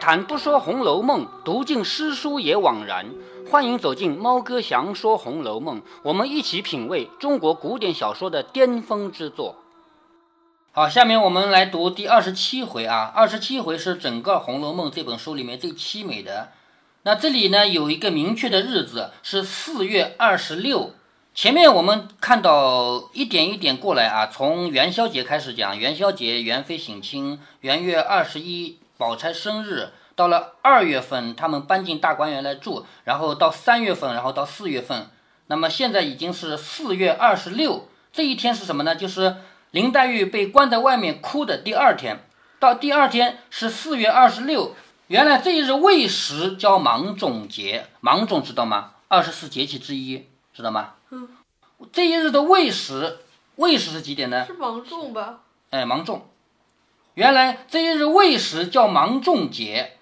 谈不说《红楼梦》，读尽诗书也枉然。欢迎走进猫哥祥说《红楼梦》，我们一起品味中国古典小说的巅峰之作。好，下面我们来读第二十七回啊。二十七回是整个《红楼梦》这本书里面最凄美的。那这里呢有一个明确的日子是四月二十六。前面我们看到一点一点过来啊，从元宵节开始讲，元宵节元妃省亲，元月二十一宝钗生日，到了二月份他们搬进大观园来住，然后到三月份，然后到四月份，那么现在已经是四月二十六，这一天是什么呢？就是林黛玉被关在外面哭的第二天，到第二天是四月二十六，原来这一日未时叫芒种节，芒种知道吗？二十四节气之一，知道吗？嗯，这一日的未时，未时是几点呢？是芒种吧？哎，芒种。原来这一日未时叫芒种节，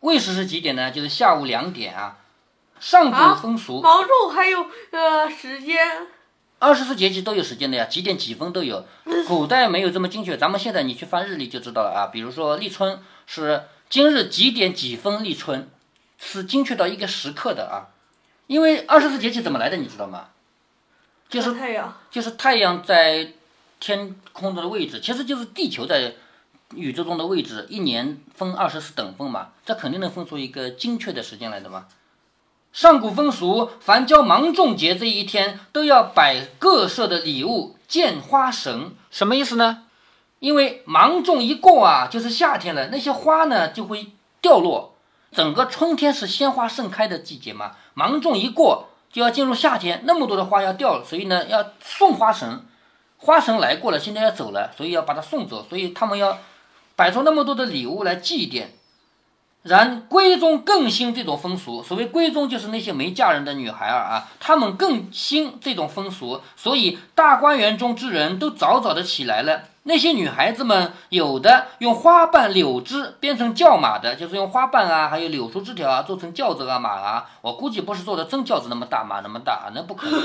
未时是几点呢？就是下午两点啊。上古风俗，芒种还有呃时间，二十四节气都有时间的呀，几点几分都有。古代没有这么精确，咱们现在你去翻日历就知道了啊。比如说立春是今日几点几分立春，是精确到一个时刻的啊。因为二十四节气怎么来的，你知道吗？就是太阳，就是太阳在天空中的位置，其实就是地球在宇宙中的位置。一年分二十四等分嘛，这肯定能分出一个精确的时间来的嘛。上古风俗，凡交芒种节这一天，都要摆各色的礼物，见花神。什么意思呢？因为芒种一过啊，就是夏天了，那些花呢就会掉落。整个春天是鲜花盛开的季节嘛，芒种一过就要进入夏天，那么多的花要掉，所以呢要送花神。花神来过了，现在要走了，所以要把它送走，所以他们要摆出那么多的礼物来祭奠。然闺中更兴这种风俗，所谓闺中就是那些没嫁人的女孩儿啊，她们更兴这种风俗，所以大观园中之人都早早的起来了。那些女孩子们，有的用花瓣、柳枝编成轿马的，就是用花瓣啊，还有柳树枝条啊做成轿子啊、马啊。我估计不是做的真轿子那么大，马那么大，那不可能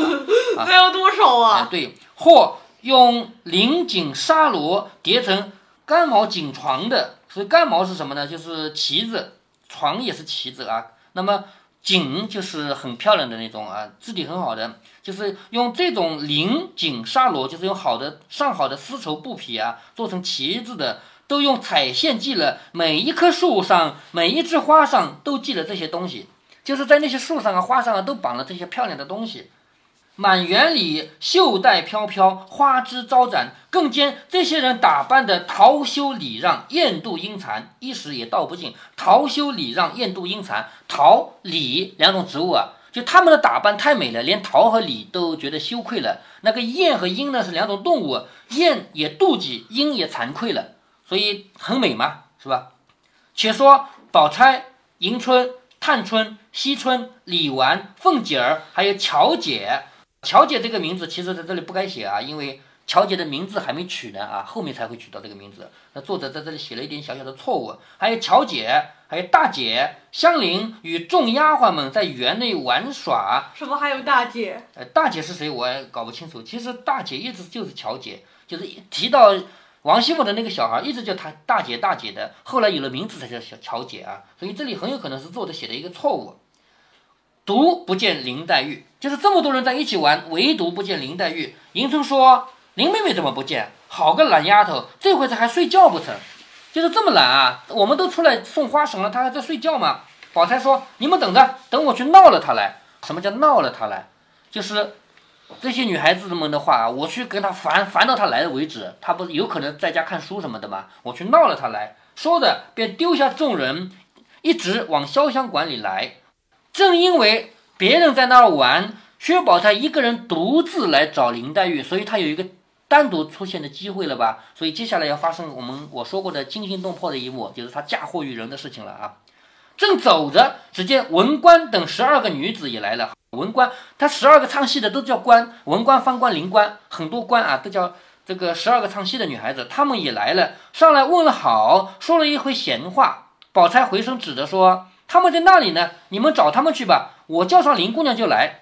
啊。那要多少哎，啊？对，或用绫锦纱罗叠成干毛锦床的，所以干毛是什么呢？就是旗子，床也是旗子啊。那么锦就是很漂亮的那种啊，质地很好的，就是用这种绫锦纱罗，就是用好的上好的丝绸布匹啊，做成旗子的，都用彩线系了，每一棵树上、每一枝花上都系了这些东西，就是在那些树上啊、花上啊都绑了这些漂亮的东西。满园里绣带飘飘，花枝招展，更兼这些人打扮的桃羞礼让，艳妒英残，一时也道不尽。桃羞礼让，艳妒英残，桃李两种植物啊，就他们的打扮太美了，连桃和李都觉得羞愧了。那个燕和鹰呢是两种动物，燕也妒忌，鹰也惭愧了，所以很美嘛，是吧？且说宝钗、迎春、探春、惜春、李纨、凤姐儿，还有巧姐。巧姐这个名字其实在这里不该写啊，因为乔姐的名字还没取呢啊，后面才会取到这个名字。那作者在这里写了一点小小的错误。还有乔姐，还有大姐香菱与众丫鬟们在园内玩耍。什么还有大姐？呃，大姐是谁我也搞不清楚。其实大姐一直就是乔姐，就是一提到王熙凤的那个小孩，一直叫她大姐大姐的，后来有了名字才叫小乔姐啊。所以这里很有可能是作者写的一个错误。独不见林黛玉，就是这么多人在一起玩，唯独不见林黛玉。迎春说：“林妹妹怎么不见？好个懒丫头，这会子还睡觉不成？就是这么懒啊！我们都出来送花绳了，她还在睡觉吗？”宝钗说：“你们等着，等我去闹了她来。什么叫闹了她来？就是这些女孩子们的话，我去跟她烦，烦到她来为止。她不有可能在家看书什么的吗？我去闹了她来。”说着便丢下众人，一直往潇湘馆里来。正因为别人在那儿玩，薛宝钗一个人独自来找林黛玉，所以她有一个单独出现的机会了吧？所以接下来要发生我们我说过的惊心动魄的一幕，就是她嫁祸于人的事情了啊！正走着，只见文官等十二个女子也来了。文官，他十二个唱戏的都叫官，文官、方官、灵官，很多官啊，都叫这个十二个唱戏的女孩子，她们也来了，上来问了好，说了一回闲话。宝钗回身指着说。他们在那里呢，你们找他们去吧。我叫上林姑娘就来，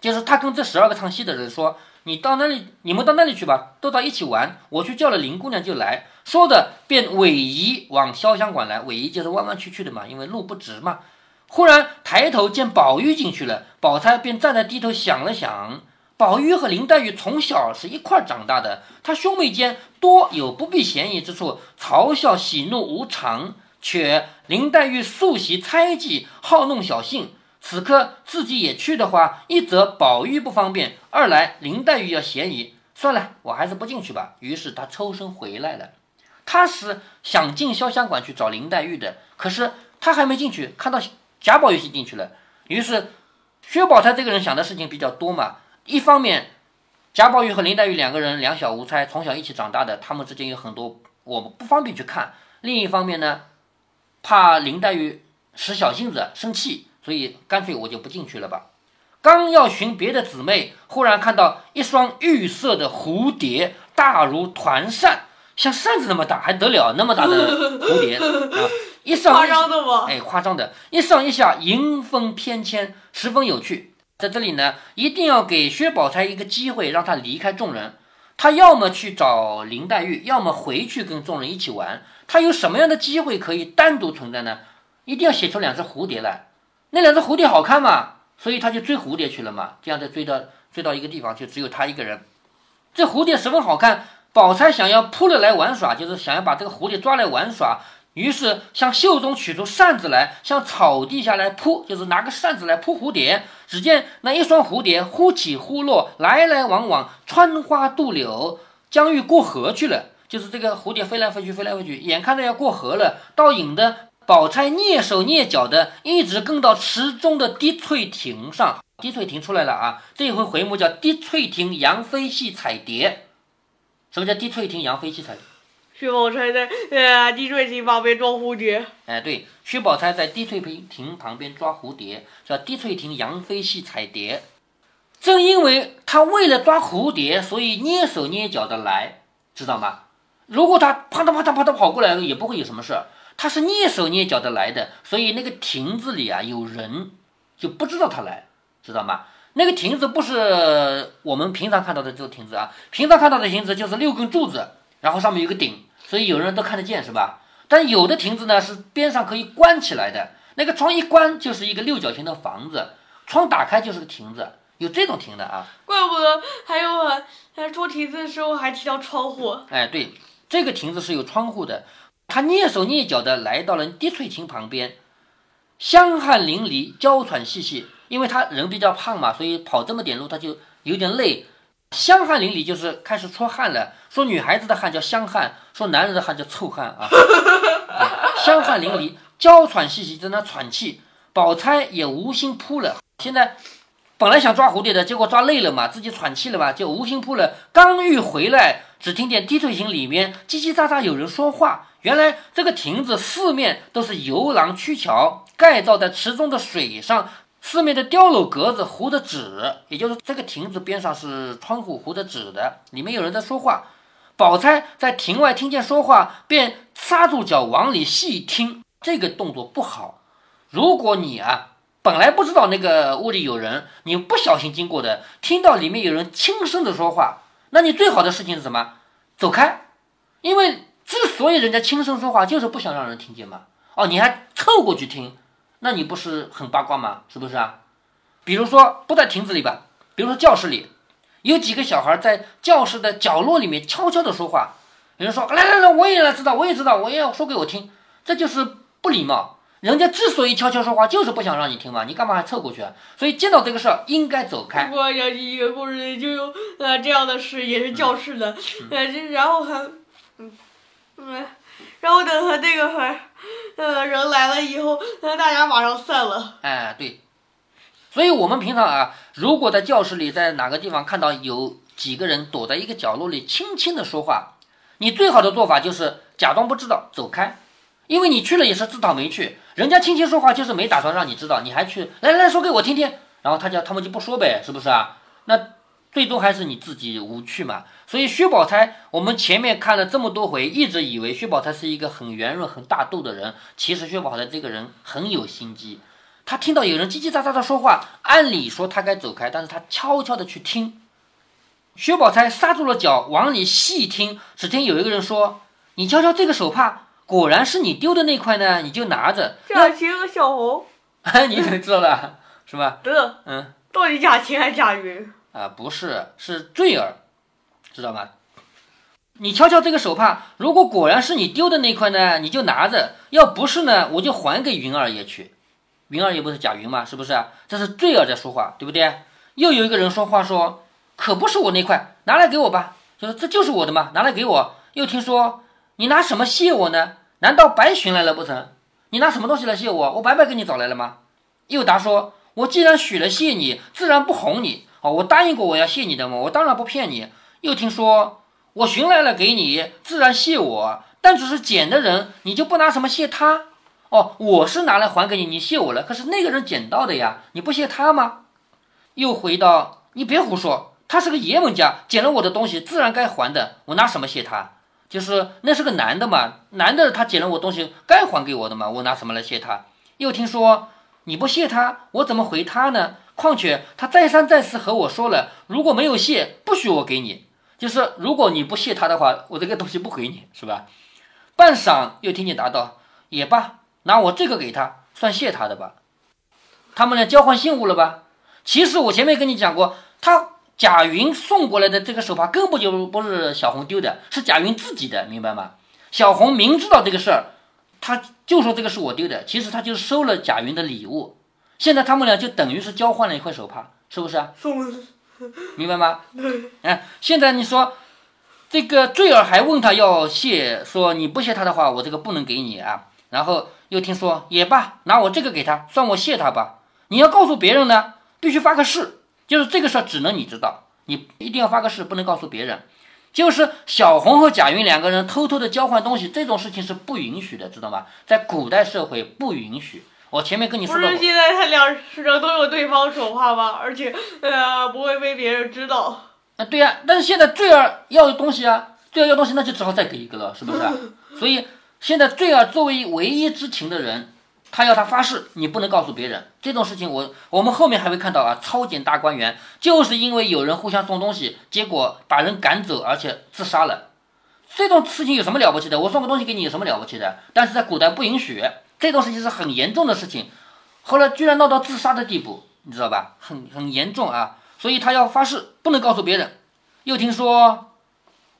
就是他跟这十二个唱戏的人说：“你到那里，你们到那里去吧，都到一起玩。我去叫了林姑娘就来。”说着便尾移往潇湘馆来。尾移就是弯弯曲曲的嘛，因为路不直嘛。忽然抬头见宝玉进去了，宝钗便站在低头想了想。宝玉和林黛玉从小是一块长大的，他兄妹间多有不避嫌疑之处，嘲笑喜怒无常。却林黛玉素习猜忌，好弄小性。此刻自己也去的话，一则宝玉不方便，二来林黛玉要嫌疑。算了，我还是不进去吧。于是他抽身回来了。他是想进潇湘馆去找林黛玉的，可是他还没进去，看到贾宝玉先进去了。于是薛宝钗这个人想的事情比较多嘛。一方面，贾宝玉和林黛玉两个人两小无猜，从小一起长大的，他们之间有很多我们不方便去看。另一方面呢，怕林黛玉使小性子生气，所以干脆我就不进去了吧。刚要寻别的姊妹，忽然看到一双玉色的蝴蝶，大如团扇，像扇子那么大，还得了？那么大的 蝴蝶啊！一上夸张的吗？哎，夸张的，一上一下，迎风翩跹，十分有趣。在这里呢，一定要给薛宝钗一个机会，让她离开众人。她要么去找林黛玉，要么回去跟众人一起玩。他有什么样的机会可以单独存在呢？一定要写出两只蝴蝶来。那两只蝴蝶好看嘛？所以他就追蝴蝶去了嘛，这样再追到追到一个地方，就只有他一个人。这蝴蝶十分好看，宝钗想要扑了来玩耍，就是想要把这个蝴蝶抓来玩耍。于是向袖中取出扇子来，向草地下来扑，就是拿个扇子来扑蝴蝶。只见那一双蝴蝶忽起忽落，来来往往，穿花渡柳，将欲过河去了。就是这个蝴蝶飞来飞去，飞来飞去，眼看着要过河了，倒引的。宝钗蹑手蹑脚的，一直跟到池中的滴翠亭上。滴翠亭出来了啊！这一回回目叫“滴翠亭杨妃戏彩蝶”。什么叫滴翠亭杨妃戏彩蝶？薛宝钗在呃滴翠亭旁边抓蝴蝶。哎，对，薛宝钗在滴翠亭旁边抓蝴蝶，叫滴翠亭杨妃戏彩蝶。正因为他为了抓蝴蝶，所以蹑手蹑脚的来，知道吗？如果他啪嗒啪嗒啪嗒跑过来，也不会有什么事儿。他是蹑手蹑脚的来的，所以那个亭子里啊有人，就不知道他来，知道吗？那个亭子不是我们平常看到的这个亭子啊，平常看到的亭子就是六根柱子，然后上面有个顶，所以有人都看得见，是吧？但有的亭子呢是边上可以关起来的，那个窗一关就是一个六角形的房子，窗打开就是个亭子，有这种亭的啊。怪不得还有啊，他说亭子的时候还提到窗户。哎，对，这个亭子是有窗户的。他蹑手蹑脚地来到了滴翠亭旁边，香汗淋漓，娇喘细细。因为他人比较胖嘛，所以跑这么点路他就有点累。香汗淋漓就是开始出汗了。说女孩子的汗叫香汗，说男人的汗叫臭汗啊。香汗淋漓，娇喘细细，在那喘气。宝钗也无心扑了。现在本来想抓蝴蝶的，结果抓累了嘛，自己喘气了嘛，就无心扑了。刚欲回来，只听见滴翠亭里面叽叽喳喳有人说话。原来这个亭子四面都是游廊曲桥，盖造在池中的水上，四面的碉楼格子糊的纸，也就是这个亭子边上是窗户糊的纸的，里面有人在说话。宝钗在亭外听见说话，便刹住脚往里细听，这个动作不好。如果你啊本来不知道那个屋里有人，你不小心经过的，听到里面有人轻声的说话，那你最好的事情是什么？走开，因为。之所以人家轻声说话，就是不想让人听见嘛。哦，你还凑过去听，那你不是很八卦吗？是不是啊？比如说不在亭子里吧，比如说教室里，有几个小孩在教室的角落里面悄悄的说话。有人说来来来，我也来知道，我也知道，我也要说给我听。这就是不礼貌。人家之所以悄悄说话，就是不想让你听嘛。你干嘛还凑过去啊？所以见到这个事儿，应该走开。我想起一个故事，就有呃这样的事，也是教室的，呃，然后还嗯。嗯，然后等他那个会，呃，人来了以后，那大家马上散了。哎，对，所以我们平常啊，如果在教室里，在哪个地方看到有几个人躲在一个角落里，轻轻的说话，你最好的做法就是假装不知道，走开，因为你去了也是自讨没趣。人家轻轻说话就是没打算让你知道，你还去来来说给我听听，然后他就他们就不说呗，是不是啊？那。最终还是你自己无趣嘛，所以薛宝钗，我们前面看了这么多回，一直以为薛宝钗是一个很圆润、很大度的人，其实薛宝钗这个人很有心机。她听到有人叽叽喳喳的说话，按理说她该走开，但是她悄悄的去听。薛宝钗刹住了脚，往里细听，只听有一个人说：“你瞧瞧这个手帕，果然是你丢的那块呢，你就拿着。贾晴和小红，哎，你怎么知道了？是吧？得，嗯，到底贾晴还是贾云？啊，不是，是坠儿，知道吗？你瞧瞧这个手帕，如果果然是你丢的那块呢，你就拿着；要不是呢，我就还给云二爷去。云二爷不是贾云吗？是不是？这是坠儿在说话，对不对？又有一个人说话说，可不是我那块，拿来给我吧。就是这就是我的嘛，拿来给我。又听说你拿什么谢我呢？难道白寻来了不成？你拿什么东西来谢我？我白白给你找来了吗？又答说，我既然许了谢你，自然不哄你。哦，我答应过我要谢你的嘛，我当然不骗你。又听说我寻来了给你，自然谢我，但只是捡的人，你就不拿什么谢他？哦，我是拿来还给你，你谢我了，可是那个人捡到的呀，你不谢他吗？又回到，你别胡说，他是个爷们家，捡了我的东西，自然该还的，我拿什么谢他？就是那是个男的嘛，男的他捡了我东西，该还给我的嘛，我拿什么来谢他？又听说你不谢他，我怎么回他呢？况且他再三再四和我说了，如果没有谢，不许我给你。就是如果你不谢他的话，我这个东西不给你，是吧？半晌又听见答道：“也罢，拿我这个给他，算谢他的吧。”他们俩交换信物了吧？其实我前面跟你讲过，他贾云送过来的这个手帕根本就不是小红丢的，是贾云自己的，明白吗？小红明知道这个事儿，他就说这个是我丢的，其实他就收了贾云的礼物。现在他们俩就等于是交换了一块手帕，是不是啊？送，明白吗？对，哎，现在你说这个坠儿还问他要谢，说你不谢他的话，我这个不能给你啊。然后又听说也罢，拿我这个给他，算我谢他吧。你要告诉别人呢，必须发个誓，就是这个事儿只能你知道，你一定要发个誓，不能告诉别人。就是小红和贾云两个人偷偷的交换东西，这种事情是不允许的，知道吗？在古代社会不允许。我前面跟你不说不，是现在他俩人都有对方手帕吗？而且呃不会被别人知道。啊，对呀、但是现在坠儿要东西啊，坠儿要东西，那就只好再给一个了，是不是啊？所以现在坠儿作为唯一知情的人，他要他发誓，你不能告诉别人这种事情我。我们后面还会看到啊，超检大观园就是因为有人互相送东西，结果把人赶走，而且自杀了。这种事情有什么了不起的？我送个东西给你有什么了不起的？但是在古代不允许，这种事情是很严重的事情。后来居然闹到自杀的地步，你知道吧？很很严重啊！所以他要发誓，不能告诉别人。又听说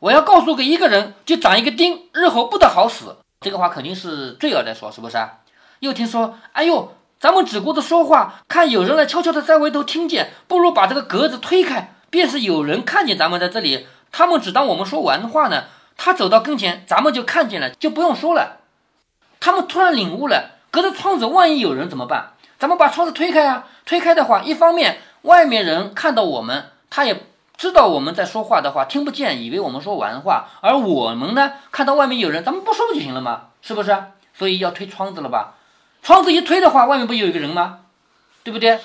我要告诉给一个人，就长一个钉，日后不得好死。这个话肯定是罪儿在说，是不是啊？又听说，哎呦，咱们只顾着说话，看有人来悄悄的在外头听见，不如把这个格子推开，便是有人看见咱们在这里，他们只当我们说完话呢。他走到跟前，咱们就看见了，就不用说了。他们突然领悟了，隔着窗子，万一有人怎么办？咱们把窗子推开啊！推开的话，一方面外面人看到我们，他也知道我们在说话的话，听不见，以为我们说完话；而我们呢，看到外面有人，咱们不说不就行了吗？是不是？所以要推窗子了吧？窗子一推的话，外面不有一个人吗？对不对？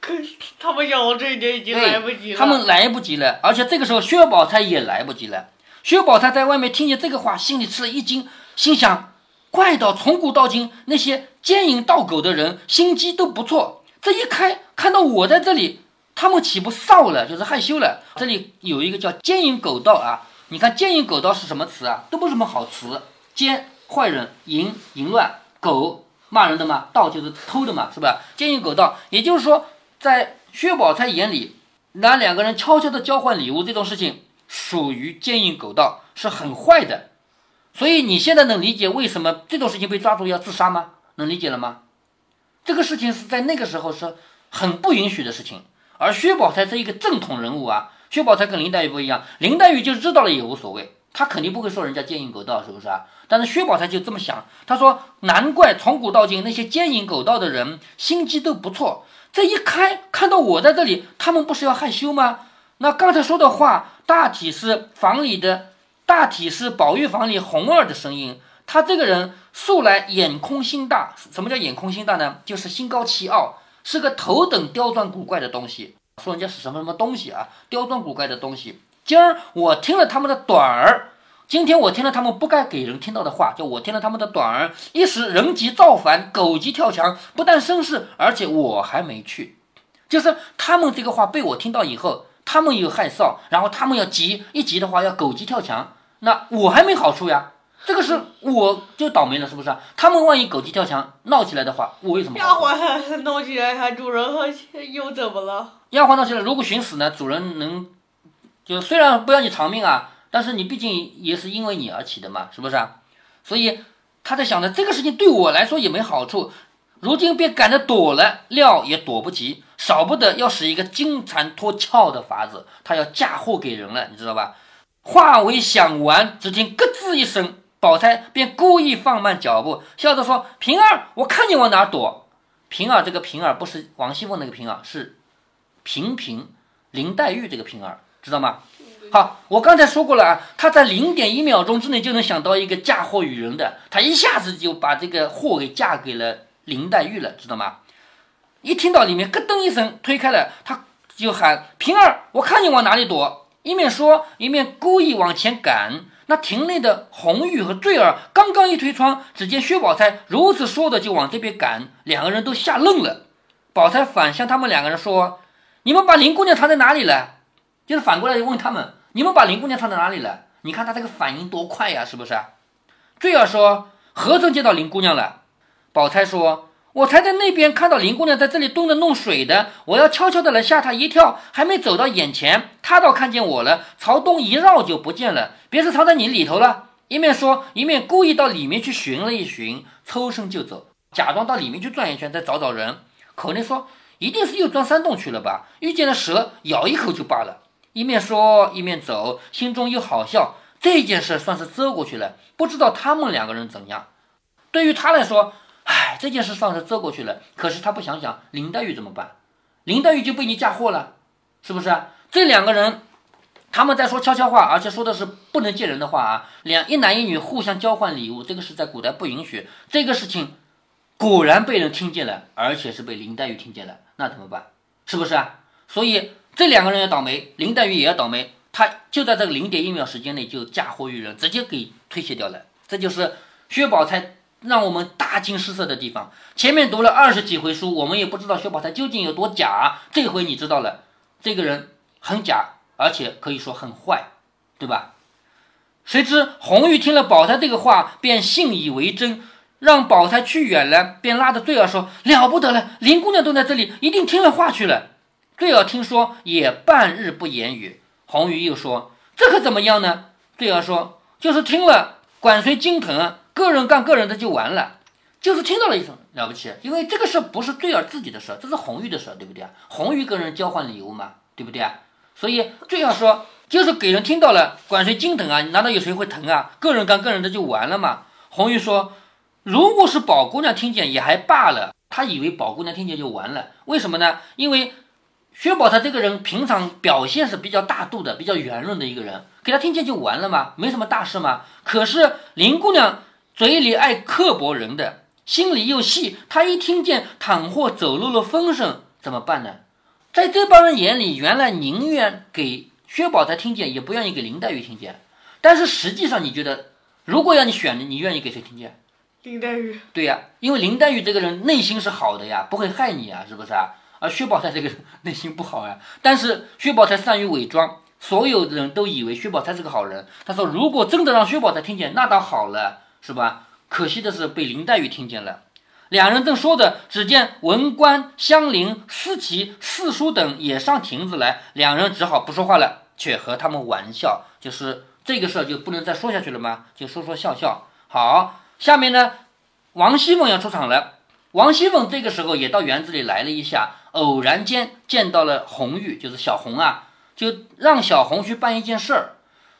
可是他们想到这一点已经来不及了。他们来不及了，而且这个时候薛宝钗也来不及了。薛宝钗在外面听见这个话，心里吃了一惊，心想：怪到从古到今那些奸淫盗狗的人心机都不错，这一开看到我在这里，他们岂不臊了，就是害羞了。这里有一个叫奸淫狗盗啊，你看奸淫狗盗是什么词啊？都不是什么好词，奸坏人，淫淫乱，狗骂人的嘛，盗就是偷的嘛，是吧？奸淫狗盗，也就是说，在薛宝钗眼里，拿两个人悄悄的交换礼物这种事情，属于奸淫狗盗，是很坏的。所以你现在能理解为什么这种事情被抓住要自杀吗？能理解了吗？这个事情是在那个时候是很不允许的事情。而薛宝钗是一个正统人物啊，薛宝钗跟林黛玉不一样，林黛玉就知道了也无所谓，他肯定不会说人家奸淫狗盗，是不是啊？但是薛宝钗就这么想，她说难怪从古到今那些奸淫狗盗的人心机都不错，这一开看到我在这里，他们不是要害羞吗？那刚才说的话，大体是房里的，大体是宝玉房里红儿的声音。他这个人素来眼空心大，什么叫眼空心大呢？就是心高气傲，是个头等刁钻古怪的东西。说人家是什么什么东西啊？刁钻古怪的东西。今儿我听了他们的短儿，今天我听了他们不该给人听到的话，就我听了他们的短儿，一时人急造反，狗急跳墙，不但生事，而且我还没去。就是他们这个话被我听到以后，他们有害臊，然后他们要急，一急的话要狗急跳墙，那我还没好处呀。这个是我就倒霉了，是不是啊？他们万一狗急跳墙闹起来的话，我为什么丫？鬟闹起来，还主人 又怎么了？丫鬟闹起来，如果寻死呢，主人能就虽然不要你偿命啊，但是你毕竟也是因为你而起的嘛，是不是啊？所以他在想着这个事情对我来说也没好处，如今便赶着躲了，料也躲不及，少不得要使一个金蝉脱壳的法子，他要嫁祸给人了，你知道吧？话未想完，只听咯吱一声，宝钗便故意放慢脚步，笑着说：“平儿，我看你往哪躲。”平儿这个平儿不是王熙凤那个平儿，是平平林黛玉这个平儿，知道吗？好，我刚才说过了啊，他在零点一秒钟之内就能想到一个嫁祸于人的，他一下子就把这个祸给嫁给了林黛玉了，知道吗？一听到里面咯噔一声推开了，他就喊平儿，我看你往哪里躲。一面说，一面故意往前赶。那亭内的红玉和坠儿刚刚一推窗，只见薛宝钗如此说的就往这边赶，两个人都吓愣了。宝钗反向他们两个人说：“你们把林姑娘藏在哪里了？”就是反过来问他们：“你们把林姑娘藏在哪里了？”你看他这个反应多快呀，是不是？坠儿说：“何曾见到林姑娘了？”宝钗说：“我才在那边看到林姑娘在这里蹲着弄水的，我要悄悄的来吓她一跳，还没走到眼前，她倒看见我了，朝东一绕就不见了，别是藏在你里头了。”一面说，一面故意到里面去寻了一寻，抽身就走，假装到里面去转一圈，再找找人。口内说：“一定是又钻山洞去了吧？遇见了蛇，咬一口就罢了。”一面说一面走，心中又好笑。这件事算是遮过去了，不知道他们两个人怎样。对于他来说，唉，这件事算是遮过去了。可是他不想想林黛玉怎么办？林黛玉就被你嫁祸了，是不是啊？这两个人，他们在说悄悄话，而且说的是不能见人的话啊。两一男一女互相交换礼物，这个是在古代不允许。这个事情果然被人听见了，而且是被林黛玉听见了，那怎么办？是不是啊？所以这两个人也倒霉，林黛玉也要倒霉。她就在这个零点一秒时间内就嫁祸于人，直接给推卸掉了。这就是薛宝钗让我们大惊失色的地方。前面读了二十几回书，我们也不知道薛宝钗究竟有多假。这回你知道了，这个人很假，而且可以说很坏，对吧？谁知红玉听了宝钗这个话，便信以为真，让宝钗去远了，便拉着坠儿说：“了不得了，林姑娘都在这里，一定听了话去了。”坠儿听说，也半日不言语。红玉又说：“这可怎么样呢？”坠儿说：“就是听了，管谁心疼，个人干个人的就完了。就是听到了一声了不起，因为这个事不是坠儿自己的事，这是红玉的事，对不对啊？红玉跟人交换礼物嘛，对不对啊？所以坠儿说，就是给人听到了，管谁心疼啊？难道有谁会疼啊？个人干个人的就完了嘛？红玉说，如果是宝姑娘听见也还罢了，她以为宝姑娘听见就完了，为什么呢？因为。薛宝钗这个人平常表现是比较大度的、比较圆润的一个人，给他听见就完了嘛？没什么大事嘛？可是林姑娘嘴里爱刻薄人的，心里又细，她一听见倘或走漏了风声，怎么办呢？在这帮人眼里，原来宁愿给薛宝钗听见，也不愿意给林黛玉听见。但是实际上，你觉得如果要你选，你愿意给谁听见？林黛玉。对呀，因为林黛玉这个人内心是好的呀，不会害你啊，是不是啊？而薛宝钗这个 内心不好呀，但是薛宝钗善于伪装，所有人都以为薛宝钗是个好人。他说：“如果真的让薛宝钗听见，那倒好了，是吧？可惜的是被林黛玉听见了。”两人正说着，只见文官、香菱、思琪、四叔等也上亭子来，两人只好不说话了，却和他们玩笑，就是这个事儿就不能再说下去了吗？就说说笑笑。好，下面呢，王熙凤要出场了。王熙凤这个时候也到园子里来了一下。偶然间见到了红玉，就是小红啊，就让小红去办一件事儿。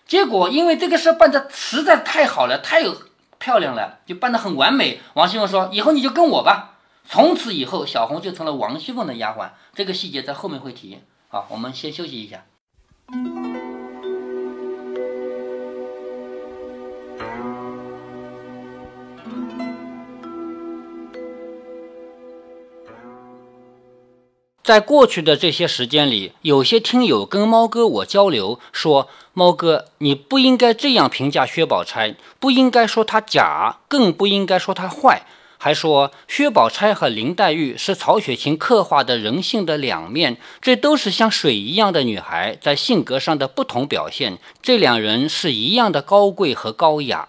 结果因为这个事儿办的实在太好了，太有漂亮了，就办得很完美。王熙凤说：“以后你就跟我吧。”从此以后，小红就成了王熙凤的丫鬟。这个细节在后面会提。好，我们先休息一下。在过去的这些时间里，有些听友跟猫哥我交流说：“猫哥，你不应该这样评价薛宝钗，不应该说她假，更不应该说她坏。”还说薛宝钗和林黛玉是曹雪芹刻画的人性的两面，这都是像水一样的女孩在性格上的不同表现。这两人是一样的高贵和高雅。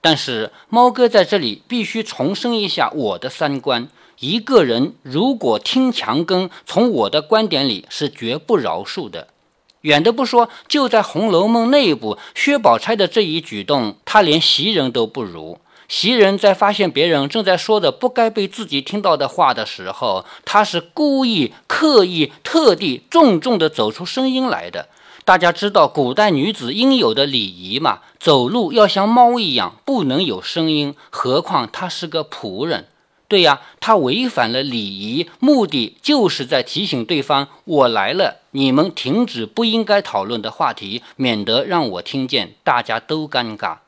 但是猫哥在这里必须重申一下我的三观：一个人如果听墙根，从我的观点里是绝不饶恕的。远的不说，就在《红楼梦》内部，薛宝钗的这一举动，她连袭人都不如。袭人在发现别人正在说的不该被自己听到的话的时候，她是故意、刻意、特地、重重地走出声音来的。大家知道古代女子应有的礼仪嘛？走路要像猫一样，不能有声音。何况她是个仆人。对呀，他违反了礼仪，目的就是在提醒对方：我来了，你们停止不应该讨论的话题，免得让我听见，大家都尴尬。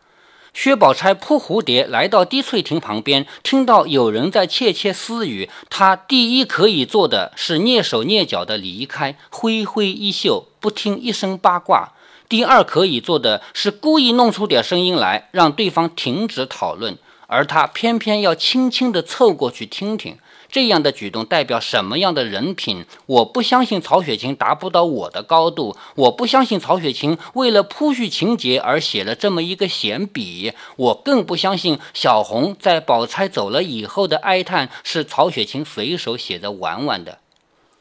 薛宝钗扑蝴蝶来到滴翠亭旁边，听到有人在窃窃私语。她第一可以做的是蹑手蹑脚地离开，挥挥衣袖，不听一声八卦；第二可以做的是故意弄出点声音来，让对方停止讨论，而他偏偏要轻轻地凑过去听听。这样的举动代表什么样的人品？我不相信曹雪芹达不到我的高度，我不相信曹雪芹为了铺叙情节而写了这么一个闲笔，我更不相信小红在宝钗走了以后的哀叹是曹雪芹随手写的玩玩的。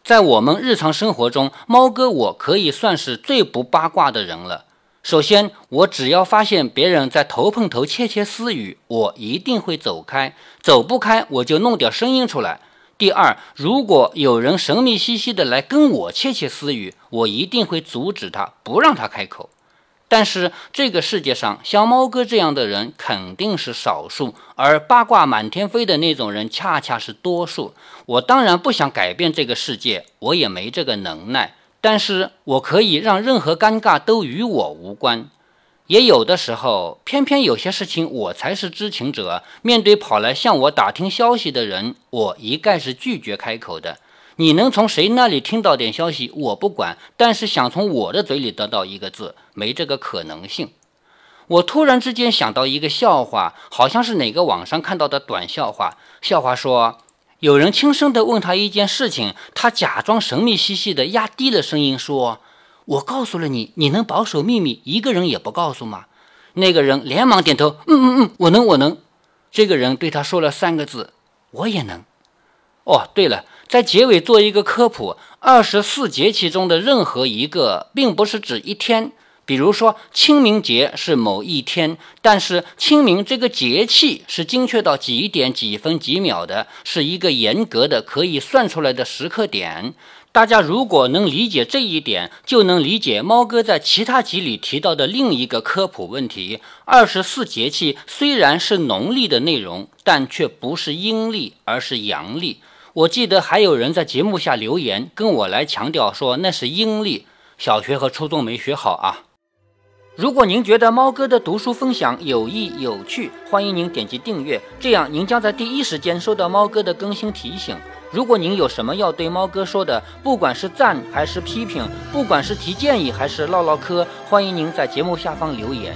在我们日常生活中，猫哥我可以算是最不八卦的人了。首先，我只要发现别人在头碰头窃窃私语，我一定会走开。走不开，我就弄点声音出来。第二，如果有人神秘兮兮的来跟我窃窃私语，我一定会阻止他，不让他开口。但是这个世界上像猫哥这样的人肯定是少数，而八卦满天飞的那种人恰恰是多数。我当然不想改变这个世界，我也没这个能耐。但是我可以让任何尴尬都与我无关，也有的时候，偏偏有些事情我才是知情者。面对跑来向我打听消息的人，我一概是拒绝开口的。你能从谁那里听到点消息，我不管，但是想从我的嘴里得到一个字，没这个可能性。我突然之间想到一个笑话，好像是哪个网上看到的短笑话。笑话说。有人轻声地问他一件事情，他假装神秘兮兮地压低了声音说：“我告诉了你，你能保守秘密，一个人也不告诉吗？”那个人连忙点头：“嗯嗯嗯，我能，我能。”这个人对他说了三个字：“我也能。”哦，对了，在结尾做一个科普：二十四节气中的任何一个，并不是指一天。比如说清明节是某一天，但是清明这个节气是精确到几点几分几秒的，是一个严格的可以算出来的时刻点。大家如果能理解这一点，就能理解猫哥在其他集里提到的另一个科普问题：二十四节气虽然是农历的内容，但却不是阴历，而是阳历。我记得还有人在节目下留言跟我来强调说那是阴历，小学和初中没学好啊。如果您觉得猫哥的读书分享有益有趣，欢迎您点击订阅，这样您将在第一时间收到猫哥的更新提醒。如果您有什么要对猫哥说的，不管是赞还是批评，不管是提建议还是唠唠嗑，欢迎您在节目下方留言。